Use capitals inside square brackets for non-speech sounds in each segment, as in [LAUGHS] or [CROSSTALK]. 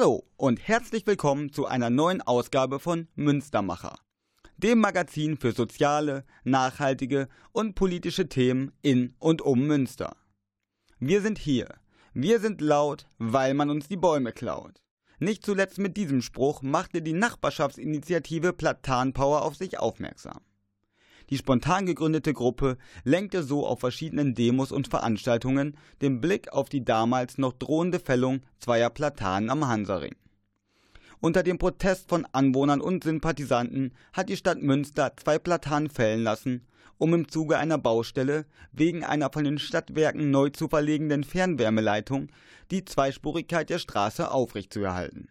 Hallo und herzlich willkommen zu einer neuen Ausgabe von Münstermacher, dem Magazin für soziale, nachhaltige und politische Themen in und um Münster. Wir sind hier. Wir sind laut, weil man uns die Bäume klaut. Nicht zuletzt mit diesem Spruch machte die Nachbarschaftsinitiative Platanpower auf sich aufmerksam. Die spontan gegründete Gruppe lenkte so auf verschiedenen Demos und Veranstaltungen den Blick auf die damals noch drohende Fällung zweier Platanen am Hansaring. Unter dem Protest von Anwohnern und Sympathisanten hat die Stadt Münster zwei Platanen fällen lassen, um im Zuge einer Baustelle wegen einer von den Stadtwerken neu zu verlegenden Fernwärmeleitung die Zweispurigkeit der Straße aufrechtzuerhalten.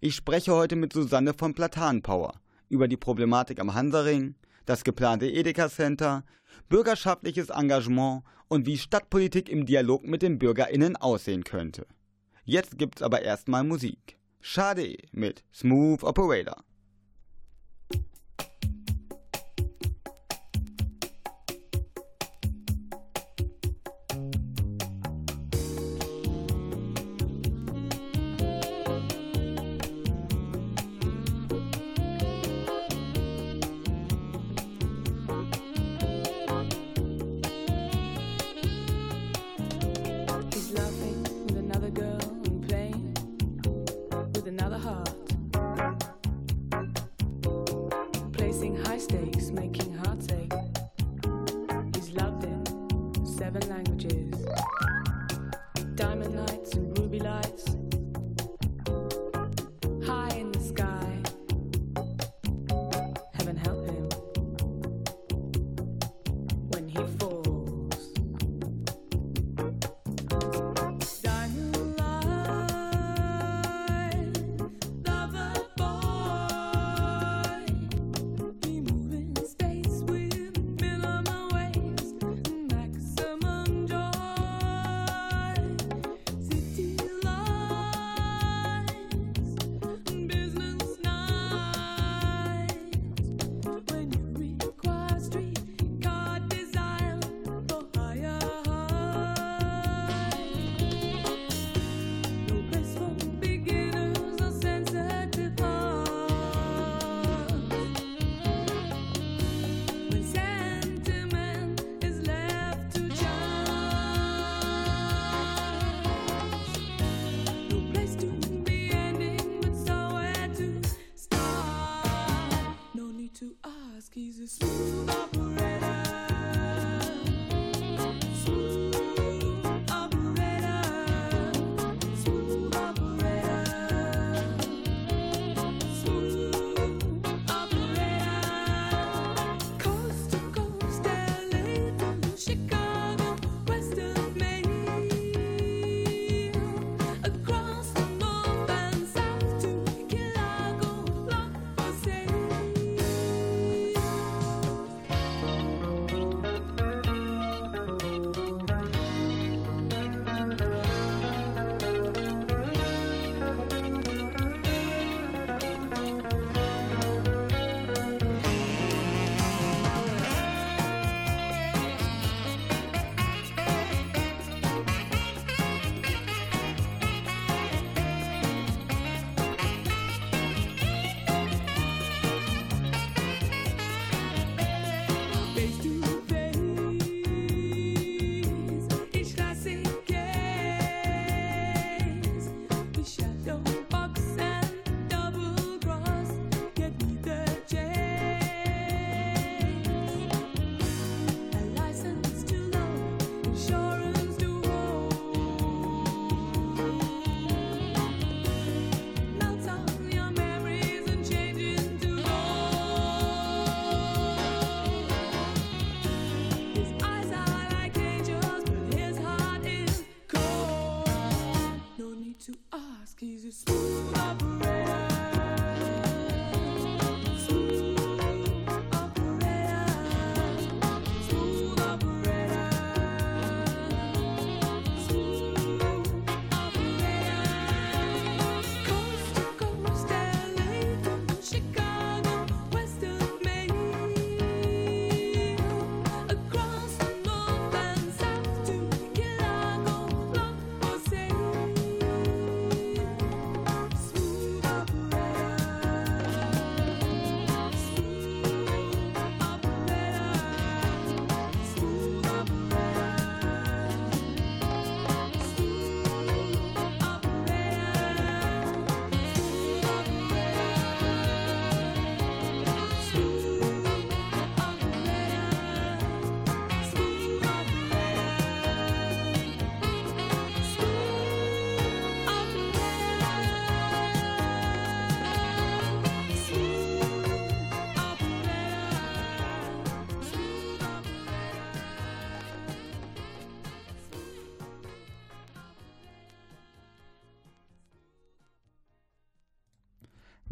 Ich spreche heute mit Susanne von Platanpower über die Problematik am Hansaring, das geplante Edeka Center, bürgerschaftliches Engagement und wie Stadtpolitik im Dialog mit den BürgerInnen aussehen könnte. Jetzt gibt's aber erstmal Musik. Schade mit Smooth Operator.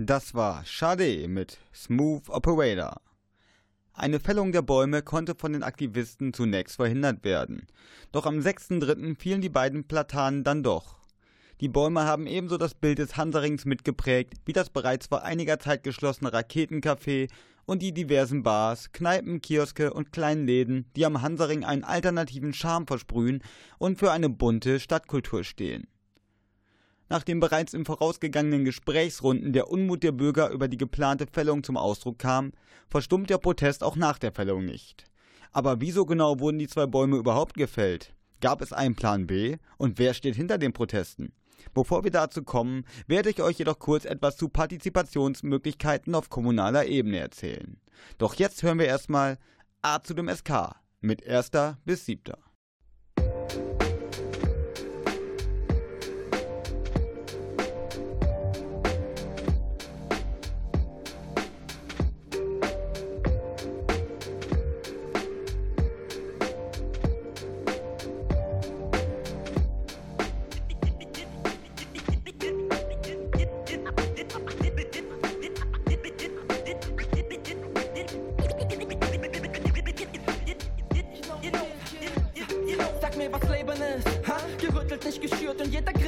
Das war Sade mit Smooth Operator. Eine Fällung der Bäume konnte von den Aktivisten zunächst verhindert werden. Doch am 6.3. fielen die beiden Platanen dann doch. Die Bäume haben ebenso das Bild des Hanserings mitgeprägt, wie das bereits vor einiger Zeit geschlossene Raketencafé und die diversen Bars, Kneipen, Kioske und kleinen Läden, die am Hansaring einen alternativen Charme versprühen und für eine bunte Stadtkultur stehen. Nachdem bereits im vorausgegangenen Gesprächsrunden der Unmut der Bürger über die geplante Fällung zum Ausdruck kam, verstummt der Protest auch nach der Fällung nicht. Aber wieso genau wurden die zwei Bäume überhaupt gefällt? Gab es einen Plan B? Und wer steht hinter den Protesten? Bevor wir dazu kommen, werde ich euch jedoch kurz etwas zu Partizipationsmöglichkeiten auf kommunaler Ebene erzählen. Doch jetzt hören wir erstmal A zu dem SK mit 1. bis 7.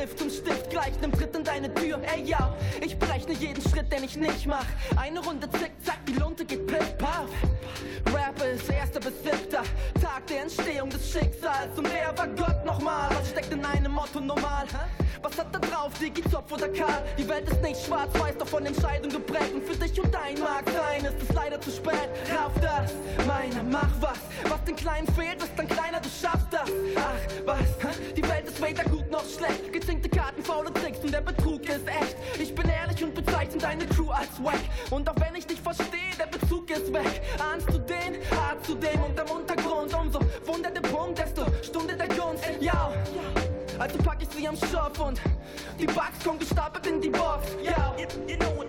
Stift um Stift gleich nem Tritt in deine Tür. Ey ja, ich berechne jeden Schritt, den ich nicht mach. Eine Runde zick, zack, die Lunte geht piff, paff. Rap ist erster bis siebter Tag der Entstehung des Schicksals. Und wer war Gott nochmal? Was steckt in einem Motto normal? Was hat da drauf, Digi, Zopf oder Karl? Die Welt ist nicht schwarz-weiß, doch von Entscheidungen geprägt. Und für dich und dein mag sein, ist es leider zu spät. Raff das, meiner, mach was. Was den Kleinen fehlt, ist dann kleiner, du schaffst das. Ach, was? Die noch schlecht. Gezinkte Karten, faule Tricks und der Betrug ist echt. Ich bin ehrlich und bezeichne deine Crew als wack. Und auch wenn ich dich verstehe, der Bezug ist weg. Ahnst du den, hart zu dem und am Untergrund. Umso Wunder der Punkt, desto Stunde der Gunst. Ja, also pack ich sie am Schopf und die Bugs kommen gestapelt in die Box. Ja, you know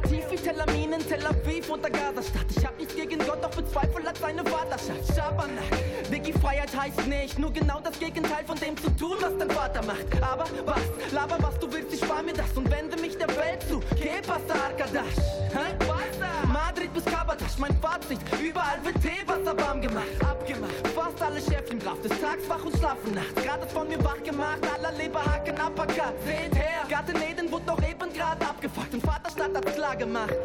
Narrativ wie Tel Amin in Tel Aviv und Gazastadt. Ich hab nichts gegen Gott, doch bezweifelt hat seine Vaterschaft. Schabernack, Diggi, Freiheit heißt nicht, nur genau das Gegenteil von dem zu tun, was dein Vater macht. Aber was, laber was du willst, ich spar mir das und wende mich der Welt zu. Geh, Pasta Arkadash? Hä? Madrid bis Kabadasch, mein Fazit, überall wird Teewasser warm gemacht. Abgemacht, fast alle Schäfchen brav, des Tags wach und schlafen nachts. Gerade von mir wach gemacht, aller Leberhaken, Uppercut. Seht her, Garten Eden wurde noch eben gerade klar gemacht.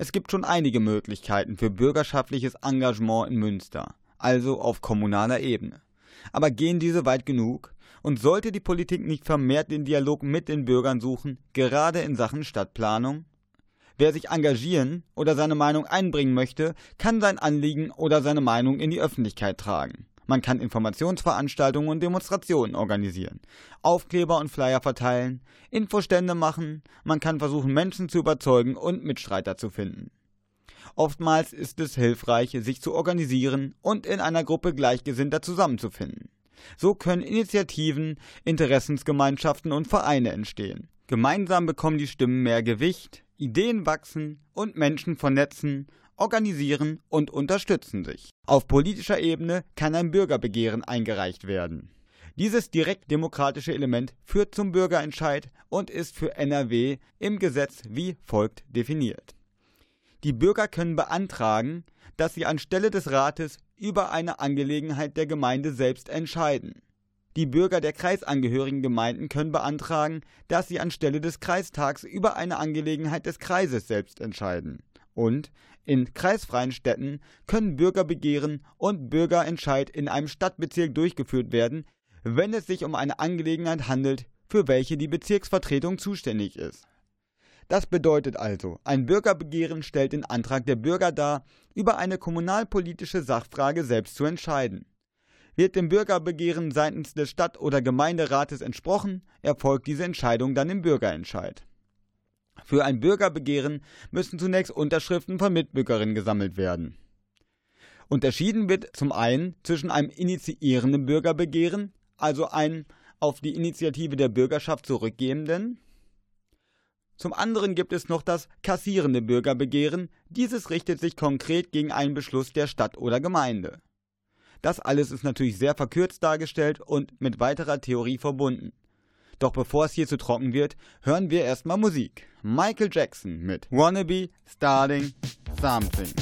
Es gibt schon einige Möglichkeiten für bürgerschaftliches Engagement in Münster, also auf kommunaler Ebene. Aber gehen diese weit genug? Und sollte die Politik nicht vermehrt den Dialog mit den Bürgern suchen, gerade in Sachen Stadtplanung? Wer sich engagieren oder seine Meinung einbringen möchte, kann sein Anliegen oder seine Meinung in die Öffentlichkeit tragen. Man kann Informationsveranstaltungen und Demonstrationen organisieren, Aufkleber und Flyer verteilen, Infostände machen, man kann versuchen, Menschen zu überzeugen und Mitstreiter zu finden. Oftmals ist es hilfreich, sich zu organisieren und in einer Gruppe Gleichgesinnter zusammenzufinden. So können Initiativen, Interessensgemeinschaften und Vereine entstehen. Gemeinsam bekommen die Stimmen mehr Gewicht, Ideen wachsen und Menschen vernetzen, organisieren und unterstützen sich. Auf politischer Ebene kann ein Bürgerbegehren eingereicht werden. Dieses direktdemokratische Element führt zum Bürgerentscheid und ist für NRW im Gesetz wie folgt definiert. Die Bürger können beantragen, dass sie anstelle des Rates über eine Angelegenheit der Gemeinde selbst entscheiden. Die Bürger der kreisangehörigen Gemeinden können beantragen, dass sie anstelle des Kreistags über eine Angelegenheit des Kreises selbst entscheiden. Und in kreisfreien Städten können Bürgerbegehren und Bürgerentscheid in einem Stadtbezirk durchgeführt werden, wenn es sich um eine Angelegenheit handelt, für welche die Bezirksvertretung zuständig ist. Das bedeutet also, ein Bürgerbegehren stellt den Antrag der Bürger dar, über eine kommunalpolitische Sachfrage selbst zu entscheiden. Wird dem Bürgerbegehren seitens des Stadt- oder Gemeinderates entsprochen, erfolgt diese Entscheidung dann im Bürgerentscheid. Für ein Bürgerbegehren müssen zunächst Unterschriften von Mitbürgerinnen gesammelt werden. Unterschieden wird zum einen zwischen einem initiierenden Bürgerbegehren, also einem auf die Initiative der Bürgerschaft zurückgehenden. Zum anderen gibt es noch das kassierende Bürgerbegehren. Dieses richtet sich konkret gegen einen Beschluss der Stadt oder Gemeinde. Das alles ist natürlich sehr verkürzt dargestellt und mit weiterer Theorie verbunden. Doch bevor es hier zu trocken wird, hören wir erstmal Musik. Michael Jackson mit Wannabe Starting Something.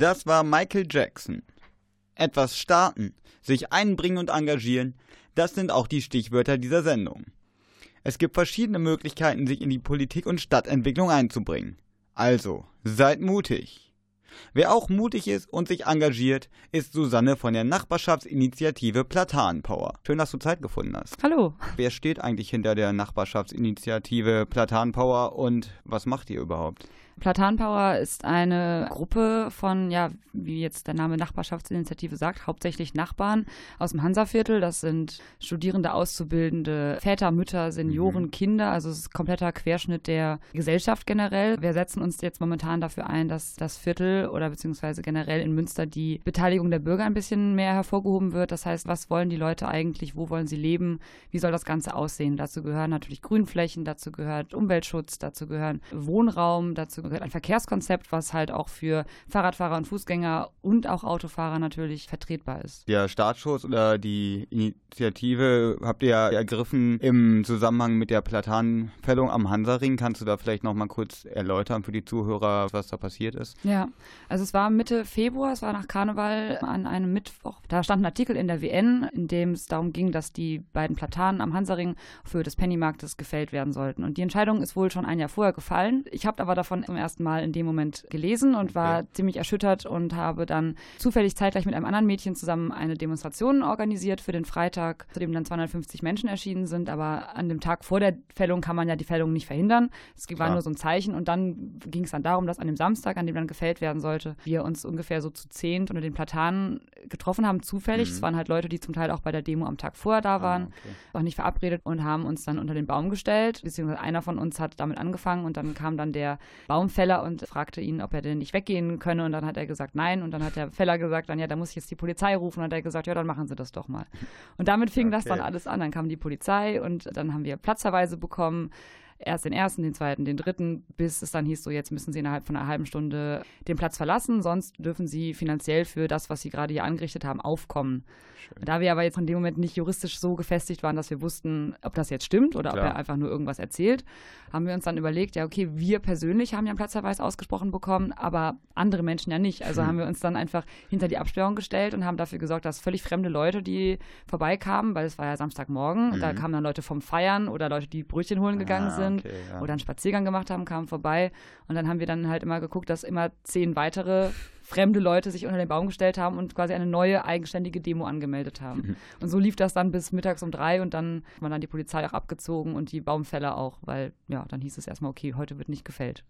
Das war Michael Jackson. Etwas starten, sich einbringen und engagieren, das sind auch die Stichwörter dieser Sendung. Es gibt verschiedene Möglichkeiten, sich in die Politik und Stadtentwicklung einzubringen. Also, seid mutig. Wer auch mutig ist und sich engagiert, ist Susanne von der Nachbarschaftsinitiative Platanenpower. Schön, dass du Zeit gefunden hast. Hallo. Wer steht eigentlich hinter der Nachbarschaftsinitiative Platanenpower und was macht ihr überhaupt? Platanpower ist eine Gruppe von, ja, wie jetzt der Name Nachbarschaftsinitiative sagt, hauptsächlich Nachbarn aus dem Hansaviertel. Das sind Studierende, Auszubildende, Väter, Mütter, Senioren, mhm. Kinder. Also es ist ein kompletter Querschnitt der Gesellschaft generell. Wir setzen uns jetzt momentan dafür ein, dass das Viertel oder beziehungsweise generell in Münster die Beteiligung der Bürger ein bisschen mehr hervorgehoben wird. Das heißt, was wollen die Leute eigentlich? Wo wollen sie leben? Wie soll das Ganze aussehen? Dazu gehören natürlich Grünflächen, dazu gehört Umweltschutz, dazu gehören Wohnraum, dazu ein Verkehrskonzept, was halt auch für Fahrradfahrer und Fußgänger und auch Autofahrer natürlich vertretbar ist. Der Startschuss oder die Initiative habt ihr ja ergriffen im Zusammenhang mit der Platanenfällung am Hansaring. Kannst du da vielleicht noch mal kurz erläutern für die Zuhörer, was da passiert ist? Ja, also es war Mitte Februar, es war nach Karneval an einem Mittwoch. Da stand ein Artikel in der WN, in dem es darum ging, dass die beiden Platanen am Hansaring für des Pennymarktes gefällt werden sollten. Und die Entscheidung ist wohl schon ein Jahr vorher gefallen. Ich habe aber davon zum ersten Mal in dem Moment gelesen und war okay. ziemlich erschüttert und habe dann zufällig zeitgleich mit einem anderen Mädchen zusammen eine Demonstration organisiert für den Freitag, zu dem dann 250 Menschen erschienen sind. Aber an dem Tag vor der Fällung kann man ja die Fällung nicht verhindern. Es war Klar. nur so ein Zeichen und dann ging es dann darum, dass an dem Samstag, an dem dann gefällt werden sollte, wir uns ungefähr so zu zehnt unter den Platanen getroffen haben, zufällig. Mhm. Es waren halt Leute, die zum Teil auch bei der Demo am Tag vorher da ah, waren, ah, okay. auch nicht verabredet und haben uns dann unter den Baum gestellt, beziehungsweise einer von uns hat damit angefangen und dann kam dann der Baumfeller Feller und fragte ihn, ob er denn nicht weggehen könne. Und dann hat er gesagt, nein. Und dann hat der Feller gesagt, dann ja, da muss ich jetzt die Polizei rufen. Und dann hat er gesagt, ja, dann machen Sie das doch mal. Und damit fing okay. das dann alles an. Dann kam die Polizei und dann haben wir Platzverweise bekommen erst den ersten, den zweiten, den dritten, bis es dann hieß, so jetzt müssen sie innerhalb von einer halben Stunde den Platz verlassen, sonst dürfen sie finanziell für das, was sie gerade hier angerichtet haben, aufkommen. Schön. Da wir aber jetzt in dem Moment nicht juristisch so gefestigt waren, dass wir wussten, ob das jetzt stimmt oder Klar. ob er einfach nur irgendwas erzählt, haben wir uns dann überlegt, ja, okay, wir persönlich haben ja einen Platzverweis ausgesprochen bekommen, aber andere Menschen ja nicht. Also hm. haben wir uns dann einfach hinter die Absperrung gestellt und haben dafür gesorgt, dass völlig fremde Leute, die vorbeikamen, weil es war ja Samstagmorgen, mhm. da kamen dann Leute vom Feiern oder Leute, die Brötchen holen gegangen ah, sind okay, ja. oder einen Spaziergang gemacht haben, kamen vorbei und dann haben wir dann halt immer geguckt, dass immer zehn weitere fremde Leute sich unter den Baum gestellt haben und quasi eine neue eigenständige Demo angemeldet haben. Mhm. Und so lief das dann bis mittags um drei und dann hat man dann die Polizei auch abgezogen und die Baumfäller auch, weil ja, dann hieß es erstmal, okay, heute wird nicht gefällt.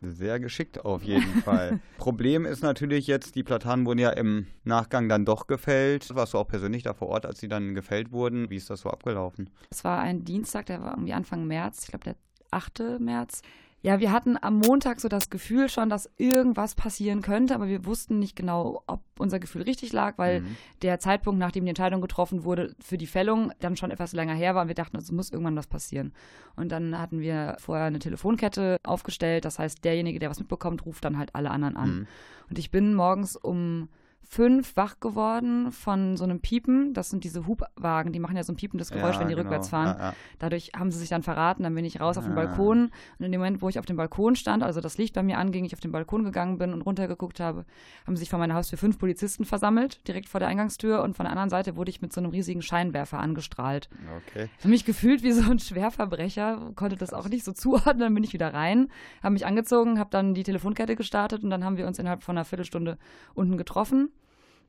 Sehr geschickt auf jeden [LAUGHS] Fall. Problem ist natürlich jetzt, die Platanen wurden ja im Nachgang dann doch gefällt. Warst du auch persönlich da vor Ort, als sie dann gefällt wurden? Wie ist das so abgelaufen? Es war ein Dienstag, der war irgendwie Anfang März, ich glaube der 8. März. Ja, wir hatten am Montag so das Gefühl schon, dass irgendwas passieren könnte, aber wir wussten nicht genau, ob unser Gefühl richtig lag, weil mhm. der Zeitpunkt, nachdem die Entscheidung getroffen wurde für die Fällung, dann schon etwas länger her war und wir dachten, es muss irgendwann was passieren. Und dann hatten wir vorher eine Telefonkette aufgestellt, das heißt, derjenige, der was mitbekommt, ruft dann halt alle anderen an. Mhm. Und ich bin morgens um fünf wach geworden von so einem Piepen. Das sind diese Hubwagen, die machen ja so ein piependes Geräusch, ja, wenn die genau. rückwärts fahren. Ja, ja. Dadurch haben sie sich dann verraten, dann bin ich raus auf den Balkon. Und in dem Moment, wo ich auf dem Balkon stand, also das Licht bei mir anging, ich auf den Balkon gegangen bin und runtergeguckt habe, haben sich vor meiner Haustür fünf Polizisten versammelt, direkt vor der Eingangstür. Und von der anderen Seite wurde ich mit so einem riesigen Scheinwerfer angestrahlt. Okay. Ich habe mich gefühlt wie so ein Schwerverbrecher, konnte das auch nicht so zuordnen. Dann bin ich wieder rein, habe mich angezogen, habe dann die Telefonkette gestartet und dann haben wir uns innerhalb von einer Viertelstunde unten getroffen.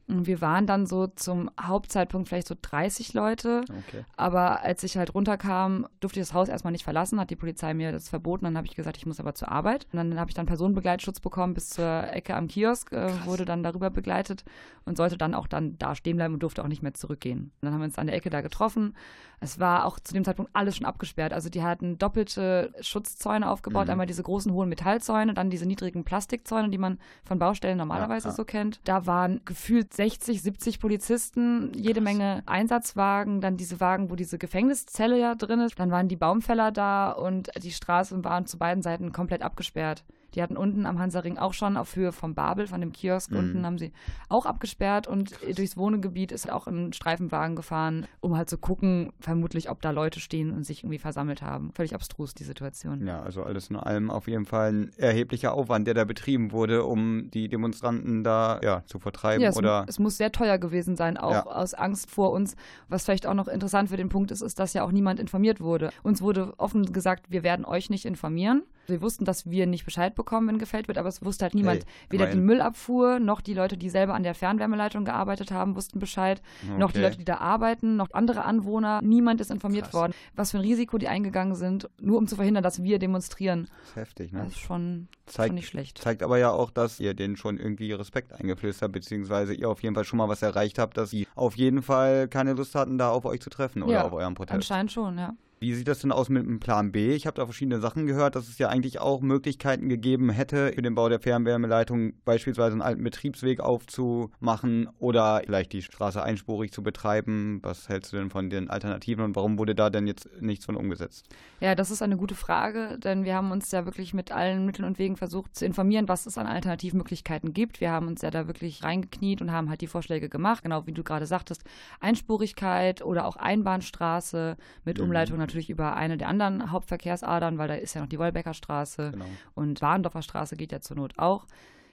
Und wir waren dann so zum Hauptzeitpunkt vielleicht so 30 Leute. Okay. Aber als ich halt runterkam, durfte ich das Haus erstmal nicht verlassen, hat die Polizei mir das verboten. Dann habe ich gesagt, ich muss aber zur Arbeit. Und dann habe ich dann Personenbegleitschutz bekommen bis zur Ecke am Kiosk, äh, wurde dann darüber begleitet und sollte dann auch dann da stehen bleiben und durfte auch nicht mehr zurückgehen. Und dann haben wir uns an der Ecke da getroffen. Es war auch zu dem Zeitpunkt alles schon abgesperrt. Also die hatten doppelte Schutzzäune aufgebaut. Mhm. Einmal diese großen hohen Metallzäune, dann diese niedrigen Plastikzäune, die man von Baustellen normalerweise ja, ja. so kennt. Da waren gefühlt 60, 70 Polizisten, jede. Menge Einsatzwagen, dann diese Wagen, wo diese Gefängniszelle ja drin ist. Dann waren die Baumfäller da und die Straßen waren zu beiden Seiten komplett abgesperrt. Die hatten unten am Hansaring auch schon auf Höhe vom Babel, von dem Kiosk mhm. unten, haben sie auch abgesperrt und Krass. durchs Wohngebiet ist auch ein Streifenwagen gefahren, um halt zu gucken, vermutlich, ob da Leute stehen und sich irgendwie versammelt haben. Völlig abstrus, die Situation. Ja, also alles in allem auf jeden Fall ein erheblicher Aufwand, der da betrieben wurde, um die Demonstranten da ja, zu vertreiben. Ja, es, oder es muss sehr teuer gewesen sein, auch ja. aus Angst vor uns. Was vielleicht auch noch interessant für den Punkt ist, ist, dass ja auch niemand informiert wurde. Uns wurde offen gesagt, wir werden euch nicht informieren. Wir wussten, dass wir nicht Bescheid bekommen, wenn gefällt wird, aber es wusste halt niemand. Hey, Weder die Müllabfuhr noch die Leute, die selber an der Fernwärmeleitung gearbeitet haben, wussten Bescheid. Okay. Noch die Leute, die da arbeiten, noch andere Anwohner. Niemand ist informiert Krass. worden, was für ein Risiko die eingegangen sind, nur um zu verhindern, dass wir demonstrieren. Das ist heftig, ne? Das ist schon, zeigt, schon nicht schlecht. Zeigt aber ja auch, dass ihr denen schon irgendwie Respekt eingeflößt habt, beziehungsweise ihr auf jeden Fall schon mal was erreicht habt, dass sie auf jeden Fall keine Lust hatten, da auf euch zu treffen oder ja, auf euren Protest. Anscheinend schon, ja. Wie sieht das denn aus mit dem Plan B? Ich habe da verschiedene Sachen gehört, dass es ja eigentlich auch Möglichkeiten gegeben hätte, für den Bau der Fernwärmeleitung beispielsweise einen alten Betriebsweg aufzumachen oder vielleicht die Straße einspurig zu betreiben. Was hältst du denn von den Alternativen und warum wurde da denn jetzt nichts von umgesetzt? Ja, das ist eine gute Frage, denn wir haben uns ja wirklich mit allen Mitteln und Wegen versucht zu informieren, was es an Alternativmöglichkeiten gibt. Wir haben uns ja da wirklich reingekniet und haben halt die Vorschläge gemacht, genau wie du gerade sagtest, Einspurigkeit oder auch Einbahnstraße mit mhm. Umleitung natürlich über eine der anderen Hauptverkehrsadern, weil da ist ja noch die Wolbecker Straße genau. und Warndorfer Straße geht ja zur Not auch.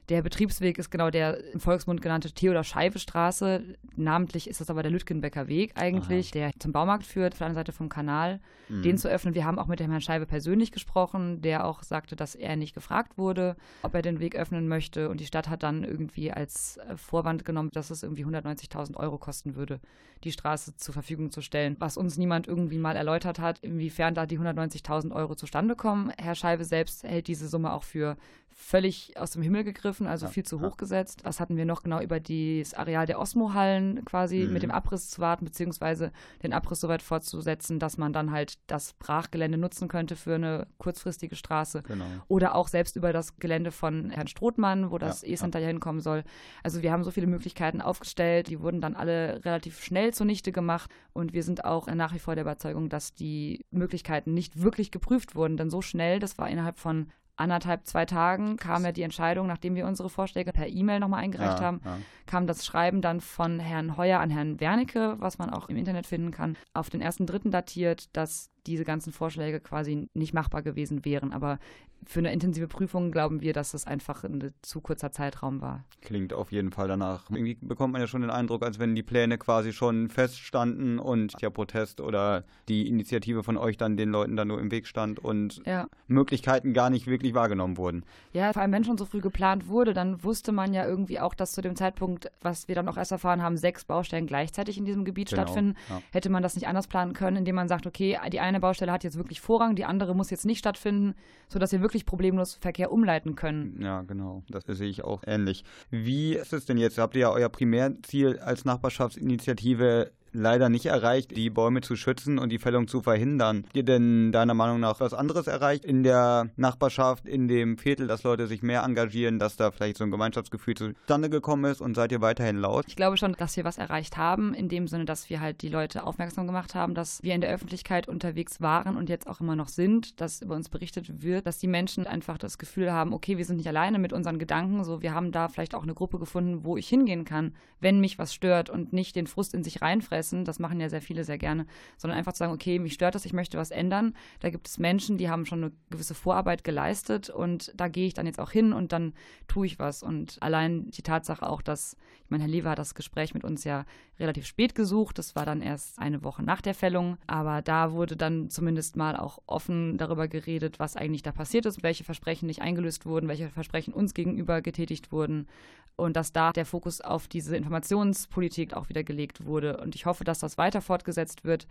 Der Betriebsweg ist genau der im Volksmund genannte Theodor-Scheibe-Straße. Namentlich ist das aber der Lütgenbecker Weg eigentlich, Aha. der zum Baumarkt führt, auf der anderen Seite vom Kanal. Mhm. Den zu öffnen. Wir haben auch mit dem Herrn Scheibe persönlich gesprochen, der auch sagte, dass er nicht gefragt wurde, ob er den Weg öffnen möchte. Und die Stadt hat dann irgendwie als äh, Vorwand genommen, dass es irgendwie 190.000 Euro kosten würde, die Straße zur Verfügung zu stellen. Was uns niemand irgendwie mal erläutert hat, inwiefern da die 190.000 Euro zustande kommen. Herr Scheibe selbst hält diese Summe auch für völlig aus dem Himmel gegriffen, also ja, viel zu hoch gesetzt. Was hatten wir noch genau über das Areal der Osmo-Hallen quasi mhm. mit dem Abriss zu warten, beziehungsweise den Abriss so weit fortzusetzen, dass man dann halt das Brachgelände nutzen könnte für eine kurzfristige Straße. Genau. Oder auch selbst über das Gelände von Herrn Strothmann, wo das ja, E-Center ja hinkommen soll. Also wir haben so viele Möglichkeiten aufgestellt, die wurden dann alle relativ schnell zunichte gemacht und wir sind auch nach wie vor der Überzeugung, dass die Möglichkeiten nicht wirklich geprüft wurden, denn so schnell, das war innerhalb von anderthalb, zwei Tagen kam ja die Entscheidung, nachdem wir unsere Vorschläge per E-Mail nochmal eingereicht ja, haben, ja. kam das Schreiben dann von Herrn Heuer an Herrn Wernicke, was man auch im Internet finden kann, auf den ersten Dritten datiert, dass diese ganzen Vorschläge quasi nicht machbar gewesen wären. Aber für eine intensive Prüfung glauben wir, dass das einfach ein zu kurzer Zeitraum war. Klingt auf jeden Fall danach. Irgendwie bekommt man ja schon den Eindruck, als wenn die Pläne quasi schon feststanden und der Protest oder die Initiative von euch dann den Leuten dann nur im Weg stand und ja. Möglichkeiten gar nicht wirklich wahrgenommen wurden. Ja, vor allem wenn schon so früh geplant wurde, dann wusste man ja irgendwie auch, dass zu dem Zeitpunkt, was wir dann auch erst erfahren haben, sechs Baustellen gleichzeitig in diesem Gebiet genau. stattfinden. Ja. Hätte man das nicht anders planen können, indem man sagt, okay, die eine Baustelle hat jetzt wirklich Vorrang, die andere muss jetzt nicht stattfinden, sodass wir wirklich problemlos Verkehr umleiten können. Ja, genau. Das sehe ich auch ähnlich. Wie ist es denn jetzt? Habt ihr ja euer Primärziel als Nachbarschaftsinitiative leider nicht erreicht, die Bäume zu schützen und die Fällung zu verhindern. Habt ihr denn deiner Meinung nach was anderes erreicht in der Nachbarschaft, in dem Viertel, dass Leute sich mehr engagieren, dass da vielleicht so ein Gemeinschaftsgefühl zustande gekommen ist und seid ihr weiterhin laut? Ich glaube schon, dass wir was erreicht haben, in dem Sinne, dass wir halt die Leute aufmerksam gemacht haben, dass wir in der Öffentlichkeit unterwegs waren und jetzt auch immer noch sind, dass über uns berichtet wird, dass die Menschen einfach das Gefühl haben, okay, wir sind nicht alleine mit unseren Gedanken, so wir haben da vielleicht auch eine Gruppe gefunden, wo ich hingehen kann, wenn mich was stört und nicht den Frust in sich reinfressen fressen, das machen ja sehr viele sehr gerne, sondern einfach zu sagen, okay, mich stört das, ich möchte was ändern. Da gibt es Menschen, die haben schon eine gewisse Vorarbeit geleistet und da gehe ich dann jetzt auch hin und dann tue ich was. Und allein die Tatsache auch, dass, ich meine, Herr Lever hat das Gespräch mit uns ja relativ spät gesucht, das war dann erst eine Woche nach der Fällung, aber da wurde dann zumindest mal auch offen darüber geredet, was eigentlich da passiert ist, welche Versprechen nicht eingelöst wurden, welche Versprechen uns gegenüber getätigt wurden und dass da der Fokus auf diese Informationspolitik auch wieder gelegt wurde. Und ich hoffe, dass das weiter fortgesetzt wird,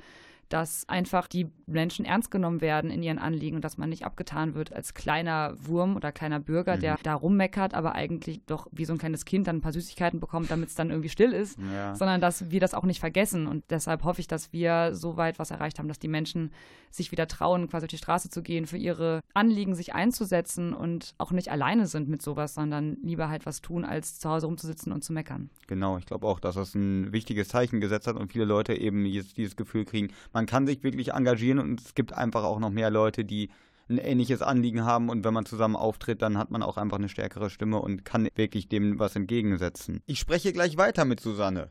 dass einfach die Menschen ernst genommen werden in ihren Anliegen und dass man nicht abgetan wird als kleiner Wurm oder kleiner Bürger, mhm. der da rummeckert, aber eigentlich doch wie so ein kleines Kind dann ein paar Süßigkeiten bekommt, damit es dann irgendwie still ist, ja. sondern dass wir das auch nicht vergessen. Und deshalb hoffe ich, dass wir so weit was erreicht haben, dass die Menschen sich wieder trauen, quasi auf die Straße zu gehen, für ihre Anliegen sich einzusetzen und auch nicht alleine sind mit sowas, sondern lieber halt was tun, als zu Hause rumzusitzen und zu meckern. Genau, ich glaube auch, dass das ein wichtiges Zeichen gesetzt hat und viele Leute eben jetzt dieses Gefühl kriegen, man man kann sich wirklich engagieren und es gibt einfach auch noch mehr Leute, die ein ähnliches Anliegen haben und wenn man zusammen auftritt, dann hat man auch einfach eine stärkere Stimme und kann wirklich dem was entgegensetzen. Ich spreche gleich weiter mit Susanne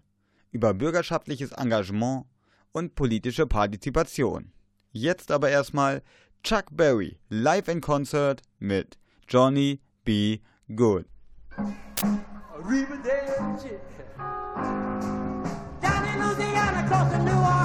über bürgerschaftliches Engagement und politische Partizipation. Jetzt aber erstmal Chuck Berry live in Concert mit Johnny B. Good. Arrivederci. Down in Louisiana, close to New Orleans.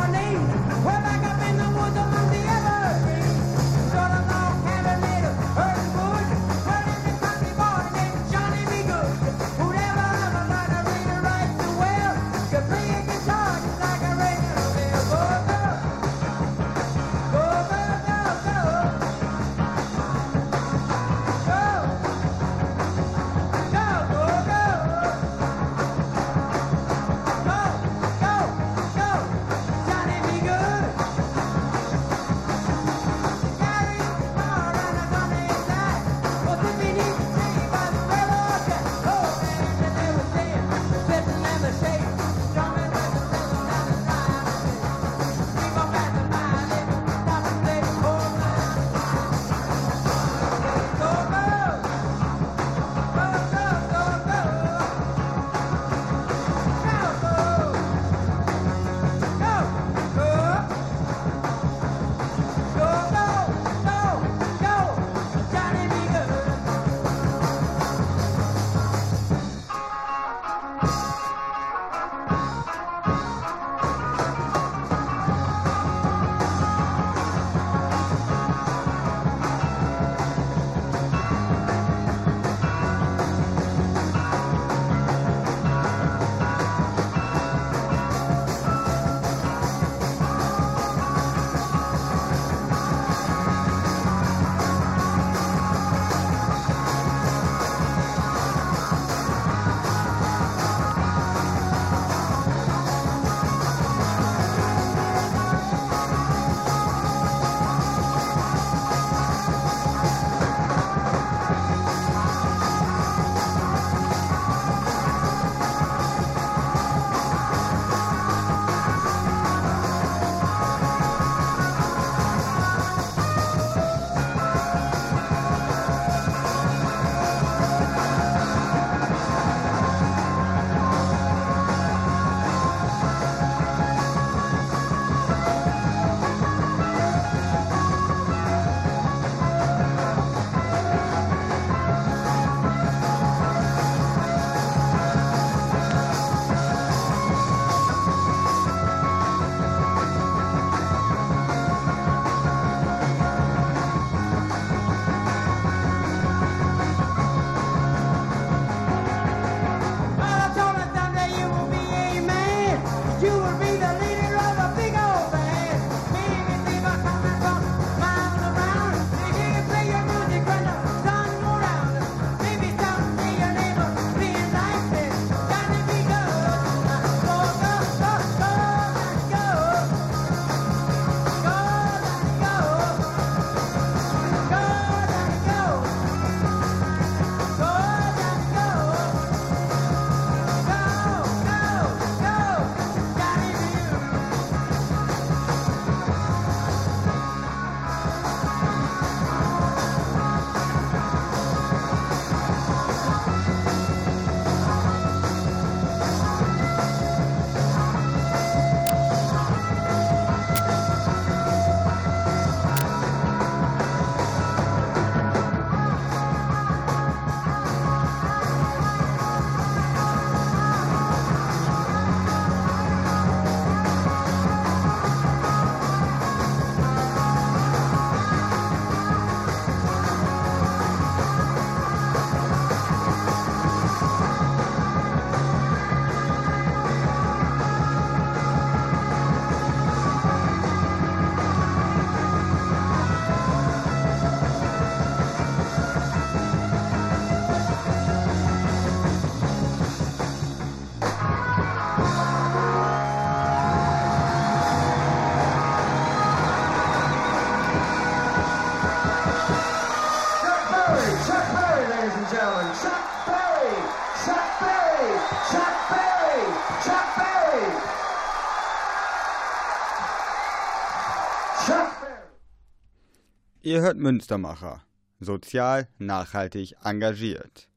Ihr hört Münstermacher. Sozial, nachhaltig, engagiert.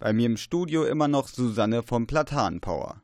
Bei mir im Studio immer noch Susanne vom Platanpower.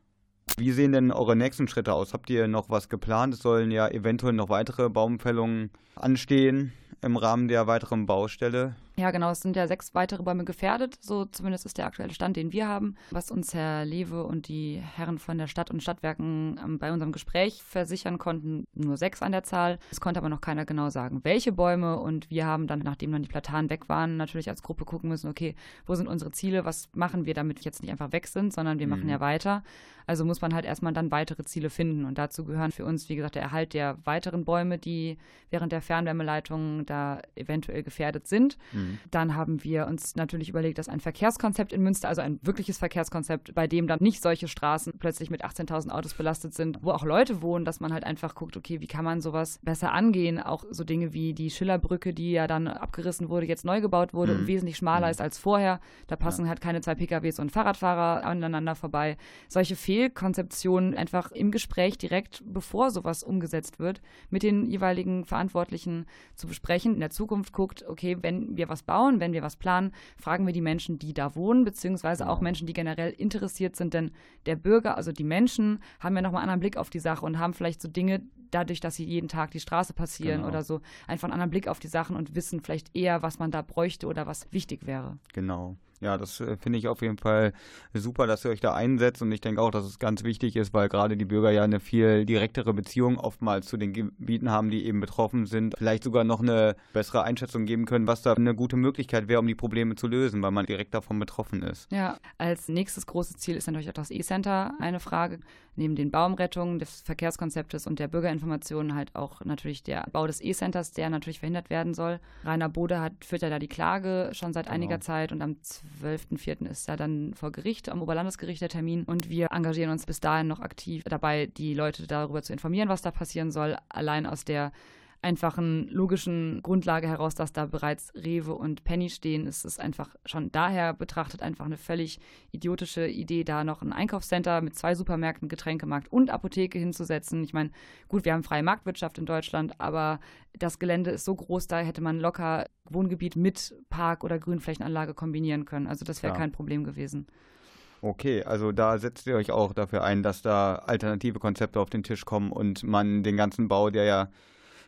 Wie sehen denn eure nächsten Schritte aus? Habt ihr noch was geplant? Es sollen ja eventuell noch weitere Baumfällungen anstehen im Rahmen der weiteren Baustelle. Ja, genau. Es sind ja sechs weitere Bäume gefährdet. So zumindest ist der aktuelle Stand, den wir haben. Was uns Herr Lewe und die Herren von der Stadt und Stadtwerken ähm, bei unserem Gespräch versichern konnten, nur sechs an der Zahl. Es konnte aber noch keiner genau sagen, welche Bäume. Und wir haben dann, nachdem dann die Platanen weg waren, natürlich als Gruppe gucken müssen, okay, wo sind unsere Ziele? Was machen wir, damit jetzt nicht einfach weg sind, sondern wir mhm. machen ja weiter. Also muss man halt erstmal dann weitere Ziele finden. Und dazu gehören für uns, wie gesagt, der Erhalt der weiteren Bäume, die während der Fernwärmeleitung da eventuell gefährdet sind. Mhm. Dann haben wir uns natürlich überlegt, dass ein Verkehrskonzept in Münster, also ein wirkliches Verkehrskonzept, bei dem dann nicht solche Straßen plötzlich mit 18.000 Autos belastet sind, wo auch Leute wohnen, dass man halt einfach guckt, okay, wie kann man sowas besser angehen? Auch so Dinge wie die Schillerbrücke, die ja dann abgerissen wurde, jetzt neu gebaut wurde mhm. und wesentlich schmaler mhm. ist als vorher. Da passen ja. halt keine zwei PKWs und Fahrradfahrer aneinander vorbei. Solche Fehlkonzeptionen einfach im Gespräch direkt, bevor sowas umgesetzt wird, mit den jeweiligen Verantwortlichen zu besprechen. In der Zukunft guckt, okay, wenn wir was bauen, wenn wir was planen, fragen wir die Menschen, die da wohnen, beziehungsweise genau. auch Menschen, die generell interessiert sind. Denn der Bürger, also die Menschen, haben ja nochmal einen anderen Blick auf die Sache und haben vielleicht so Dinge, dadurch, dass sie jeden Tag die Straße passieren genau. oder so, einfach einen anderen Blick auf die Sachen und wissen vielleicht eher, was man da bräuchte oder was wichtig wäre. Genau. Ja, das äh, finde ich auf jeden Fall super, dass ihr euch da einsetzt und ich denke auch, dass es ganz wichtig ist, weil gerade die Bürger ja eine viel direktere Beziehung oftmals zu den Gebieten haben, die eben betroffen sind, vielleicht sogar noch eine bessere Einschätzung geben können, was da eine gute Möglichkeit wäre, um die Probleme zu lösen, weil man direkt davon betroffen ist. Ja, als nächstes großes Ziel ist natürlich auch das E-Center eine Frage neben den Baumrettungen des Verkehrskonzeptes und der Bürgerinformationen halt auch natürlich der Bau des E-Centers, der natürlich verhindert werden soll. Rainer Bode hat, führt ja da die Klage schon seit genau. einiger Zeit und am 12.04. ist ja dann vor Gericht, am Oberlandesgericht der Termin und wir engagieren uns bis dahin noch aktiv dabei, die Leute darüber zu informieren, was da passieren soll, allein aus der einfachen logischen Grundlage heraus, dass da bereits Rewe und Penny stehen, ist es einfach schon daher betrachtet einfach eine völlig idiotische Idee, da noch ein Einkaufscenter mit zwei Supermärkten, Getränkemarkt und Apotheke hinzusetzen. Ich meine, gut, wir haben freie Marktwirtschaft in Deutschland, aber das Gelände ist so groß, da hätte man locker Wohngebiet mit Park oder Grünflächenanlage kombinieren können. Also das wäre ja. kein Problem gewesen. Okay, also da setzt ihr euch auch dafür ein, dass da alternative Konzepte auf den Tisch kommen und man den ganzen Bau, der ja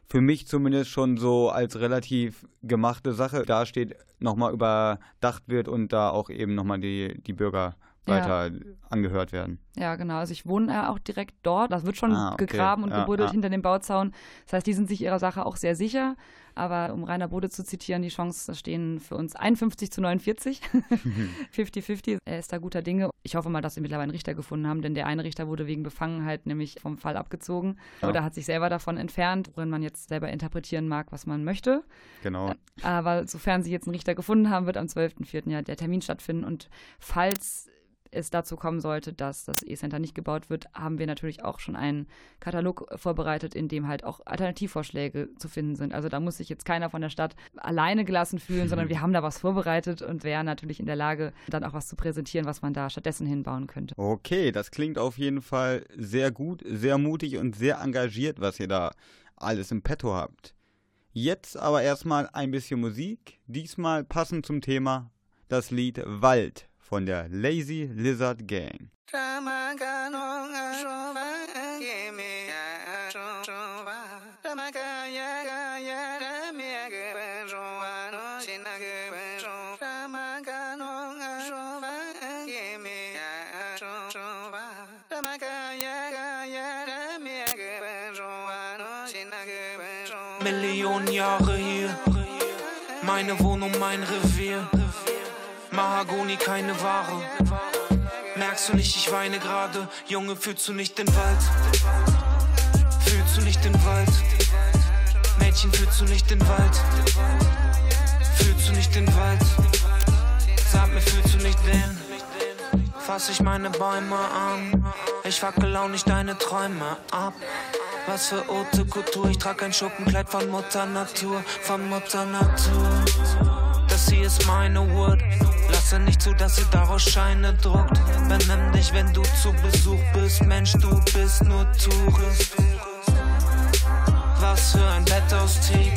für mich zumindest schon so als relativ gemachte Sache dasteht, nochmal überdacht wird und da auch eben nochmal die, die Bürger weiter ja. angehört werden. Ja, genau. Also ich wohne ja auch direkt dort. Das wird schon ah, okay. gegraben und ja, gebuddelt ja. hinter dem Bauzaun. Das heißt, die sind sich ihrer Sache auch sehr sicher. Aber um Rainer Bode zu zitieren, die Chancen stehen für uns 51 zu 49. 50-50. [LAUGHS] Er ist da guter Dinge. Ich hoffe mal, dass sie mittlerweile einen Richter gefunden haben, denn der eine Richter wurde wegen Befangenheit nämlich vom Fall abgezogen ja. oder hat sich selber davon entfernt, worin man jetzt selber interpretieren mag, was man möchte. Genau. Aber sofern sie jetzt einen Richter gefunden haben, wird am 12.04. ja der Termin stattfinden. Und falls es dazu kommen sollte, dass das E-Center nicht gebaut wird, haben wir natürlich auch schon einen Katalog vorbereitet, in dem halt auch Alternativvorschläge zu finden sind. Also da muss sich jetzt keiner von der Stadt alleine gelassen fühlen, mhm. sondern [LAUGHS] wir haben da was vorbereitet und wären natürlich in der Lage, dann auch was zu präsentieren, was man da stattdessen hinbauen könnte. Okay, das klingt auf jeden Fall sehr gut, sehr mutig und sehr engagiert, was ihr da alles im Petto habt. Jetzt aber erstmal ein bisschen Musik, diesmal passend zum Thema das Lied Wald von der Lazy Lizard Gang. Millionen Jahre hier, meine Wohnung, mein Revier. Mahagoni keine Ware. Merkst du nicht, ich weine gerade? Junge, fühlst du nicht den Wald? Fühlst du nicht den Wald? Mädchen, fühlst du nicht den Wald? Fühlst du nicht den Wald? Sag mir, fühlst du nicht den? Fass ich meine Bäume an? Ich fackel auch nicht deine Träume ab. Was für Haute Kultur, ich trag ein Schuppenkleid von Mutter Natur, von Mutter Natur. Das hier ist meine Wood. Lasse nicht zu, dass sie daraus Scheine druckt. Benimm dich, wenn du zu Besuch bist. Mensch, du bist nur Tourist. Was für ein Bett aus Teak.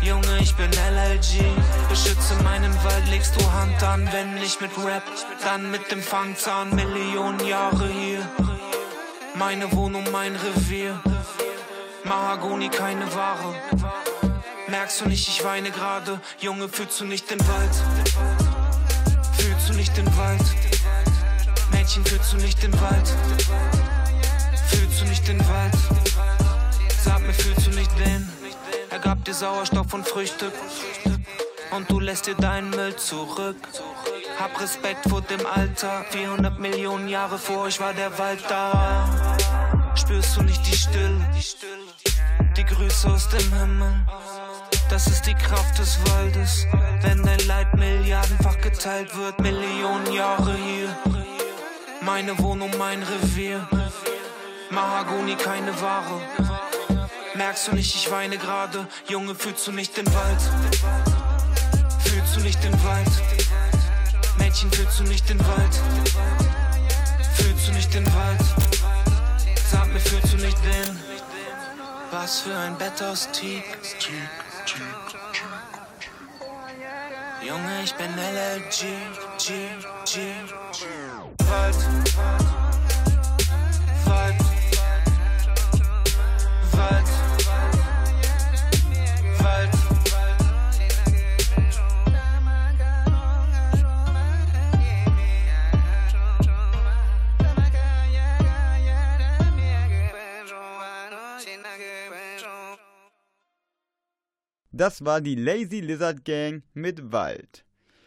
Junge, ich bin LLG. Beschütze meinen Wald, legst du Hand an. Wenn nicht mit Rap, dann mit dem Fangzahn. Millionen Jahre hier. Meine Wohnung, mein Revier. Mahagoni, keine Ware. Merkst du nicht, ich weine gerade. Junge, fühlst du nicht den Wald? Fühlst du nicht den Wald? Mädchen, fühlst du nicht den Wald? Fühlst du nicht den Wald? Sag mir, fühlst du nicht den? Er gab dir Sauerstoff und Früchte. Und du lässt dir deinen Müll zurück. Hab Respekt vor dem Alter. 400 Millionen Jahre vor euch war der Wald da. Spürst du nicht die Stille? Die Grüße aus dem Himmel. Das ist die Kraft des Waldes. Wenn dein Leid milliardenfach geteilt wird, Millionen Jahre hier. Meine Wohnung, mein Revier. Mahagoni, keine Ware. Merkst du nicht, ich weine gerade. Junge, fühlst du nicht den Wald? Fühlst du nicht den Wald? Mädchen, fühlst du nicht den Wald? Fühlst du nicht den Wald? Sag mir, fühlst du nicht den? Was für ein Bett aus Teak. Junge, ich bin LLG, G, G. Wald, Wald, Wald, Das war die Lazy Lizard Gang mit Wald.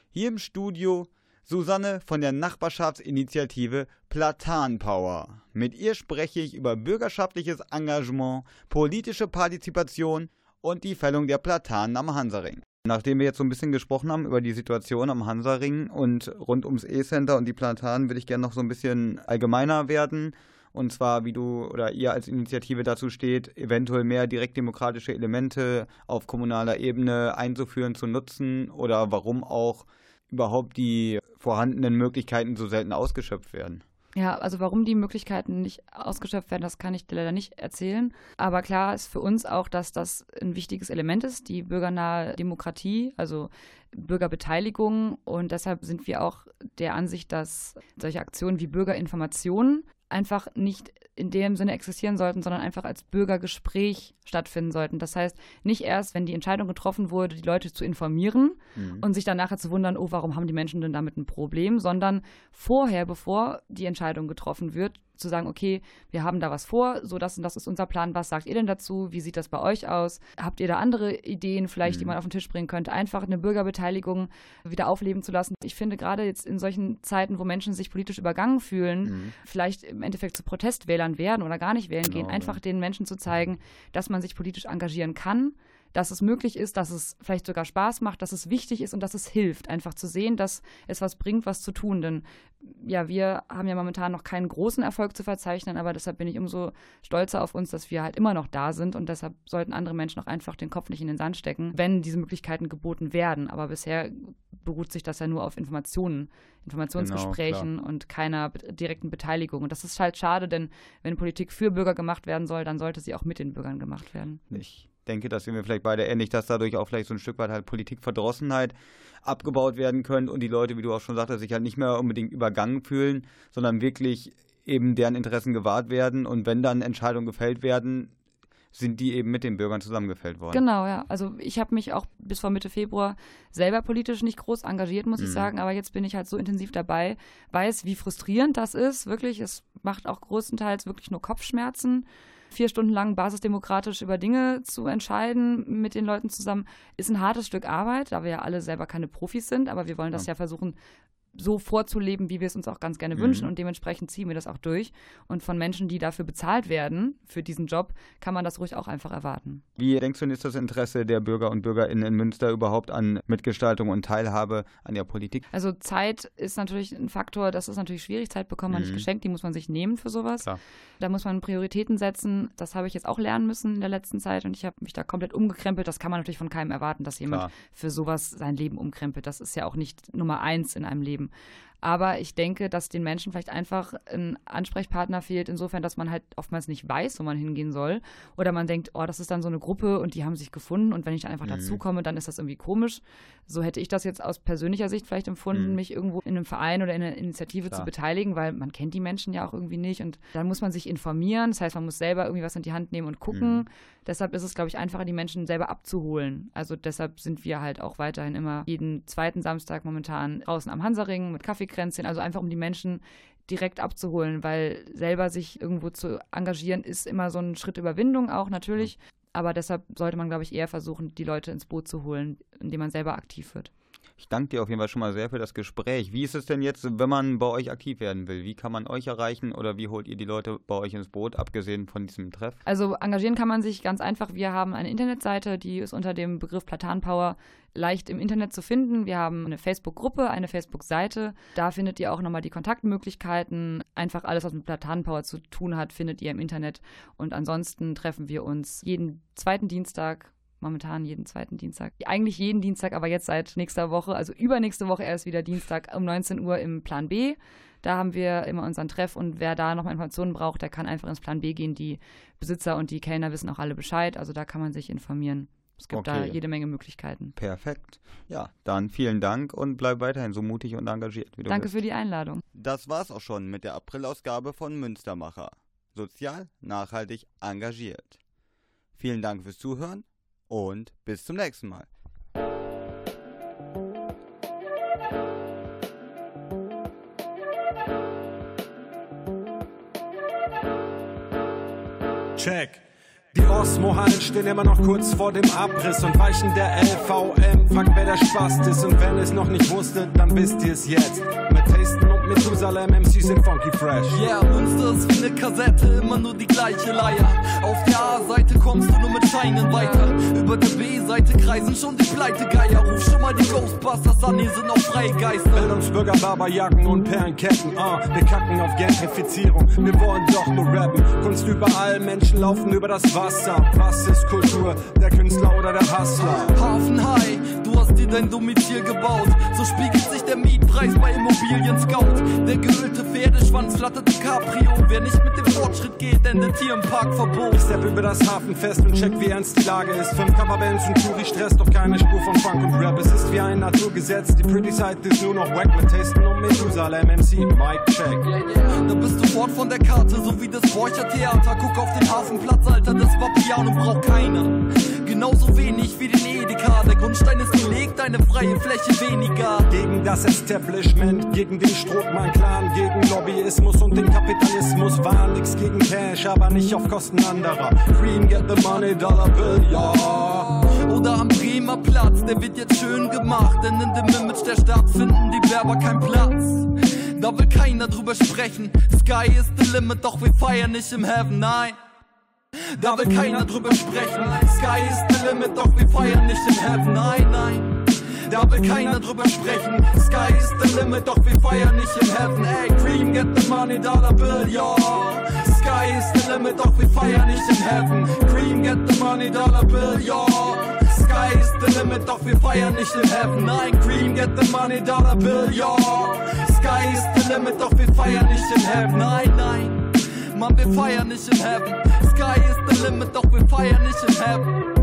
Hier im Studio Susanne von der Nachbarschaftsinitiative Platan Power. Mit ihr spreche ich über bürgerschaftliches Engagement, politische Partizipation und die Fällung der Platanen am Hansaring. Nachdem wir jetzt so ein bisschen gesprochen haben über die Situation am Hansaring und rund ums E-Center und die Platanen, würde ich gerne noch so ein bisschen allgemeiner werden. Und zwar, wie du oder ihr als Initiative dazu steht, eventuell mehr direktdemokratische Elemente auf kommunaler Ebene einzuführen, zu nutzen oder warum auch überhaupt die vorhandenen Möglichkeiten so selten ausgeschöpft werden. Ja, also warum die Möglichkeiten nicht ausgeschöpft werden, das kann ich dir leider nicht erzählen. Aber klar ist für uns auch, dass das ein wichtiges Element ist, die bürgernahe Demokratie, also Bürgerbeteiligung. Und deshalb sind wir auch der Ansicht, dass solche Aktionen wie Bürgerinformationen einfach nicht in dem Sinne existieren sollten, sondern einfach als Bürgergespräch stattfinden sollten. Das heißt, nicht erst, wenn die Entscheidung getroffen wurde, die Leute zu informieren mhm. und sich dann nachher zu wundern, oh, warum haben die Menschen denn damit ein Problem, sondern vorher, bevor die Entscheidung getroffen wird, zu sagen, okay, wir haben da was vor, so das und das ist unser Plan, was sagt ihr denn dazu, wie sieht das bei euch aus, habt ihr da andere Ideen vielleicht, mhm. die man auf den Tisch bringen könnte, einfach eine Bürgerbeteiligung wieder aufleben zu lassen. Ich finde gerade jetzt in solchen Zeiten, wo Menschen sich politisch übergangen fühlen, mhm. vielleicht im Endeffekt zu Protestwählern werden oder gar nicht wählen genau, gehen, einfach ja. den Menschen zu zeigen, dass man sich politisch engagieren kann dass es möglich ist, dass es vielleicht sogar Spaß macht, dass es wichtig ist und dass es hilft, einfach zu sehen, dass es was bringt, was zu tun. Denn ja, wir haben ja momentan noch keinen großen Erfolg zu verzeichnen, aber deshalb bin ich umso stolzer auf uns, dass wir halt immer noch da sind und deshalb sollten andere Menschen auch einfach den Kopf nicht in den Sand stecken, wenn diese Möglichkeiten geboten werden. Aber bisher beruht sich das ja nur auf Informationen, Informationsgesprächen genau, und keiner direkten Beteiligung. Und das ist halt schade, denn wenn Politik für Bürger gemacht werden soll, dann sollte sie auch mit den Bürgern gemacht werden. Nicht denke, dass wir vielleicht beide ähnlich, dass dadurch auch vielleicht so ein Stück weit halt Politikverdrossenheit abgebaut werden könnte und die Leute, wie du auch schon sagtest, sich halt nicht mehr unbedingt übergangen fühlen, sondern wirklich eben deren Interessen gewahrt werden und wenn dann Entscheidungen gefällt werden, sind die eben mit den Bürgern zusammengefällt worden. Genau, ja. Also ich habe mich auch bis vor Mitte Februar selber politisch nicht groß engagiert, muss mhm. ich sagen, aber jetzt bin ich halt so intensiv dabei, weiß, wie frustrierend das ist, wirklich. Es macht auch größtenteils wirklich nur Kopfschmerzen vier Stunden lang basisdemokratisch über Dinge zu entscheiden mit den Leuten zusammen, ist ein hartes Stück Arbeit, da wir ja alle selber keine Profis sind, aber wir wollen das ja, ja versuchen so vorzuleben, wie wir es uns auch ganz gerne mhm. wünschen. Und dementsprechend ziehen wir das auch durch. Und von Menschen, die dafür bezahlt werden, für diesen Job, kann man das ruhig auch einfach erwarten. Wie denkst du, ist das Interesse der Bürger und Bürgerinnen in Münster überhaupt an Mitgestaltung und Teilhabe an der Politik? Also Zeit ist natürlich ein Faktor, das ist natürlich schwierig. Zeit bekommt man mhm. nicht geschenkt, die muss man sich nehmen für sowas. Klar. Da muss man Prioritäten setzen. Das habe ich jetzt auch lernen müssen in der letzten Zeit und ich habe mich da komplett umgekrempelt. Das kann man natürlich von keinem erwarten, dass jemand Klar. für sowas sein Leben umkrempelt. Das ist ja auch nicht Nummer eins in einem Leben. geben. Aber ich denke, dass den Menschen vielleicht einfach ein Ansprechpartner fehlt, insofern, dass man halt oftmals nicht weiß, wo man hingehen soll. Oder man denkt, oh, das ist dann so eine Gruppe und die haben sich gefunden und wenn ich dann einfach Mhm. dazukomme, dann ist das irgendwie komisch. So hätte ich das jetzt aus persönlicher Sicht vielleicht empfunden, Mhm. mich irgendwo in einem Verein oder in einer Initiative Klar. zu beteiligen, weil man kennt die Menschen ja auch irgendwie nicht und dann muss man sich informieren. Das heißt, man muss selber irgendwie was in die Hand nehmen und gucken. Mhm. Deshalb ist es, glaube ich, einfacher, die Menschen selber abzuholen. Also deshalb sind wir halt auch weiterhin immer jeden zweiten Samstag momentan draußen am Hansaring mit Kaffeekränzchen, also einfach um die Menschen direkt abzuholen, weil selber sich irgendwo zu engagieren ist immer so ein Schritt Überwindung auch natürlich. Aber deshalb sollte man, glaube ich, eher versuchen, die Leute ins Boot zu holen, indem man selber aktiv wird. Ich danke dir auf jeden Fall schon mal sehr für das Gespräch. Wie ist es denn jetzt, wenn man bei euch aktiv werden will? Wie kann man euch erreichen oder wie holt ihr die Leute bei euch ins Boot, abgesehen von diesem Treff? Also engagieren kann man sich ganz einfach. Wir haben eine Internetseite, die ist unter dem Begriff Platanpower leicht im Internet zu finden. Wir haben eine Facebook-Gruppe, eine Facebook-Seite. Da findet ihr auch nochmal die Kontaktmöglichkeiten. Einfach alles, was mit Platanpower zu tun hat, findet ihr im Internet. Und ansonsten treffen wir uns jeden zweiten Dienstag momentan jeden zweiten Dienstag. Eigentlich jeden Dienstag, aber jetzt seit nächster Woche, also übernächste Woche erst wieder Dienstag um 19 Uhr im Plan B. Da haben wir immer unseren Treff und wer da nochmal Informationen braucht, der kann einfach ins Plan B gehen. Die Besitzer und die Kellner wissen auch alle Bescheid, also da kann man sich informieren. Es gibt da Okay. jede Menge Möglichkeiten. Perfekt. Ja, dann vielen Dank und bleib weiterhin so mutig und engagiert, wie du Danke bist. für die Einladung. Das war's auch schon mit der Aprilausgabe von Münstermacher. Sozial, nachhaltig, engagiert. Vielen Dank fürs Zuhören und bis zum nächsten Mal. Check. Die Osmo-Hallen stehen immer noch kurz vor dem Abriss und weichen der LVM. Fragt, wer der Spast ist und wenn es noch nicht wusstet, dann wisst ihr es jetzt. Mit Methusalem MCs sind funky fresh. Yeah, Münster ist wie ne Kassette, immer nur die gleiche Leier. Auf der A-Seite kommst du nur mit Scheinen weiter. Über der B-Seite kreisen schon die Pleitegeier. Ruf schon mal die Ghostbusters an, hier sind auch freie Geister. Bildungsbürger, Barberjacken und Perlenketten. Ah, wir kacken auf Gentrifizierung. Wir wollen doch nur rappen. Kunst überall, Menschen laufen über das Wasser. Was ist Kultur? Der Künstler oder der Hustler? Hafen High, du hast dir dein Domizil gebaut. So spiegelt sich der Mietpreis bei Immobilien Scout. Der geölte Pferdeschwanz flattert im Cabrio. Wer nicht mit dem Fortschritt geht, endet hier im Parkverbot. Ich step über das Hafenfest und check, wie ernst die Lage ist. Fünf Coverbands und Touri Stress, doch keine Spur von Funk und Rap. Es ist wie ein Naturgesetz, die Pretty Side ist nur noch wack mit Tasten und Methusalem MC. Mic check. Da bist du fort von der Karte, so wie das Borcher Theater. Guck auf den Hafenplatz, Alter, das war Piano, braucht keiner. Genauso wenig wie den Edeka. Der Grundstein ist gelegt, eine freie Fläche weniger. Gegen das Establishment, gegen den Strohmann Clan, gegen Lobbyismus und den Kapitalismus. War nix gegen Cash, aber nicht auf Kosten anderer. Green, get the money, Dollar Bill, ja. Oder am Bremer Platz, der wird jetzt schön gemacht. Denn in dem Image der Stadt finden die Werber keinen Platz. Da will keiner drüber sprechen. Sky is the limit, doch wir feiern nicht im Heaven, nein. Da will keiner drüber sprechen. Sky is the limit, doch wir feiern nicht im Heaven, nein, nein. Da will keiner drüber sprechen. Sky is the limit, doch wir feiern nicht im Heaven. Ey, Cream, get the money, dollar bill, ja. Sky is the limit, doch wir feiern nicht im Heaven. Cream, get the money, dollar bill, ja. Sky is the limit, doch wir feiern nicht im Heaven. Nein, Cream, get the money, dollar bill, ja. Sky is the limit, doch wir feiern nicht im Heaven. Nein, nein. Mann, wir feiern nicht im Heaven. Sky is the limit, doch wir feiern nicht im Heaven.